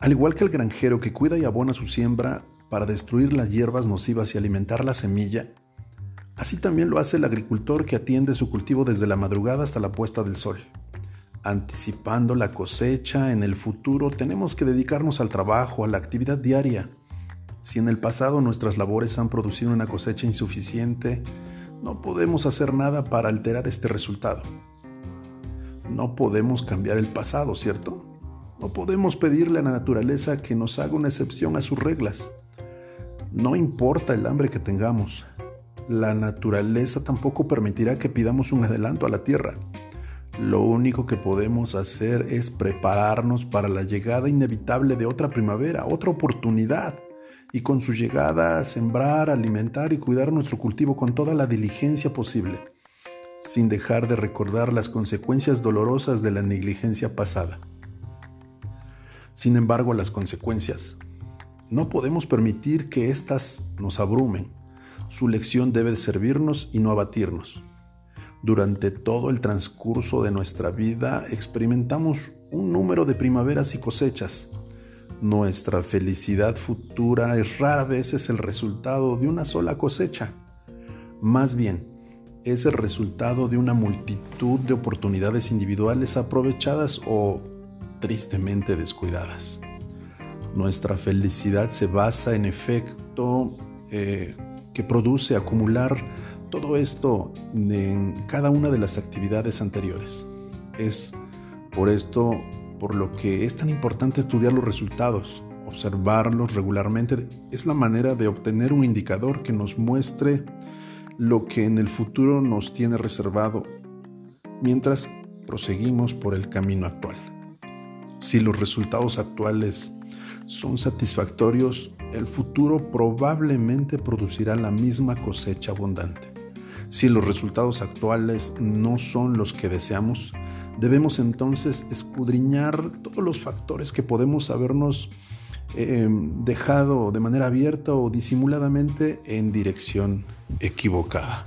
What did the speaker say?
Al igual que el granjero que cuida y abona su siembra para destruir las hierbas nocivas y alimentar la semilla, así también lo hace el agricultor que atiende su cultivo desde la madrugada hasta la puesta del sol. Anticipando la cosecha en el futuro, tenemos que dedicarnos al trabajo, a la actividad diaria. Si en el pasado nuestras labores han producido una cosecha insuficiente, no podemos hacer nada para alterar este resultado. No podemos cambiar el pasado, ¿cierto? No podemos pedirle a la naturaleza que nos haga una excepción a sus reglas. No importa el hambre que tengamos, la naturaleza tampoco permitirá que pidamos un adelanto a la tierra. Lo único que podemos hacer es prepararnos para la llegada inevitable de otra primavera, otra oportunidad, y con su llegada sembrar, alimentar y cuidar nuestro cultivo con toda la diligencia posible, sin dejar de recordar las consecuencias dolorosas de la negligencia pasada. Sin embargo, las consecuencias no podemos permitir que éstas nos abrumen. Su lección debe servirnos y no abatirnos. Durante todo el transcurso de nuestra vida experimentamos un número de primaveras y cosechas. Nuestra felicidad futura es rara vez el resultado de una sola cosecha. Más bien, es el resultado de una multitud de oportunidades individuales aprovechadas o tristemente descuidadas. Nuestra felicidad se basa en efecto eh, que produce acumular todo esto en cada una de las actividades anteriores. Es por esto por lo que es tan importante estudiar los resultados, observarlos regularmente. Es la manera de obtener un indicador que nos muestre lo que en el futuro nos tiene reservado mientras proseguimos por el camino actual. Si los resultados actuales son satisfactorios, el futuro probablemente producirá la misma cosecha abundante. Si los resultados actuales no son los que deseamos, debemos entonces escudriñar todos los factores que podemos habernos eh, dejado de manera abierta o disimuladamente en dirección equivocada.